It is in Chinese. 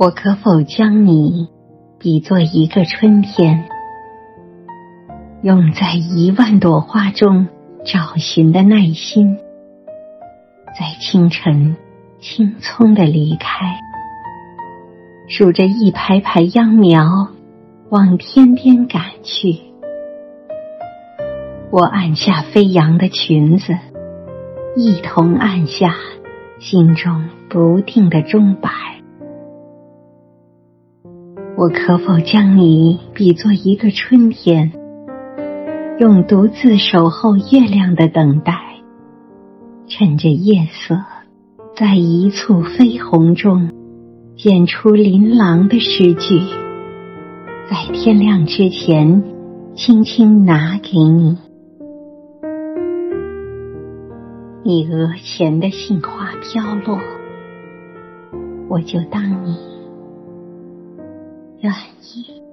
我可否将你比作一个春天，用在一万朵花中找寻的耐心，在清晨青葱的离开，数着一排排秧苗往天边赶去，我按下飞扬的裙子，一同按下心中不定的钟摆。我可否将你比作一个春天，用独自守候月亮的等待，趁着夜色，在一簇绯红中剪出琳琅的诗句，在天亮之前，轻轻拿给你。你额前的杏花飘落，我就当你。愿意